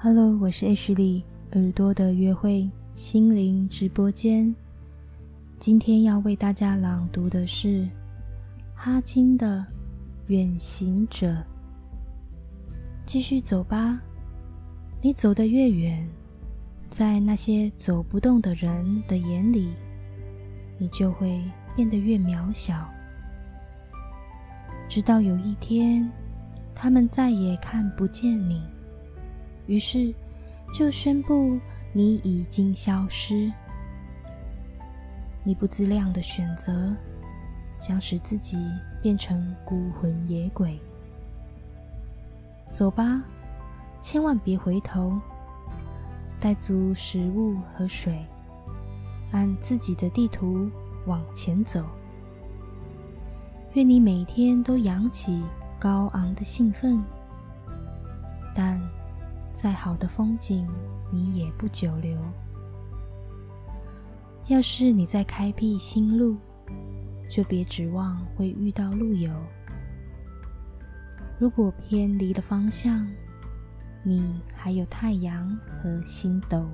Hello，我是 H 里耳朵的约会心灵直播间。今天要为大家朗读的是哈金的《远行者》。继续走吧，你走得越远，在那些走不动的人的眼里，你就会变得越渺小。直到有一天，他们再也看不见你，于是就宣布你已经消失。你不自量的选择，将使自己变成孤魂野鬼。走吧，千万别回头。带足食物和水，按自己的地图往前走。愿你每天都扬起高昂的兴奋，但再好的风景，你也不久留。要是你在开辟新路，就别指望会遇到路友。如果偏离了方向，你还有太阳和星斗。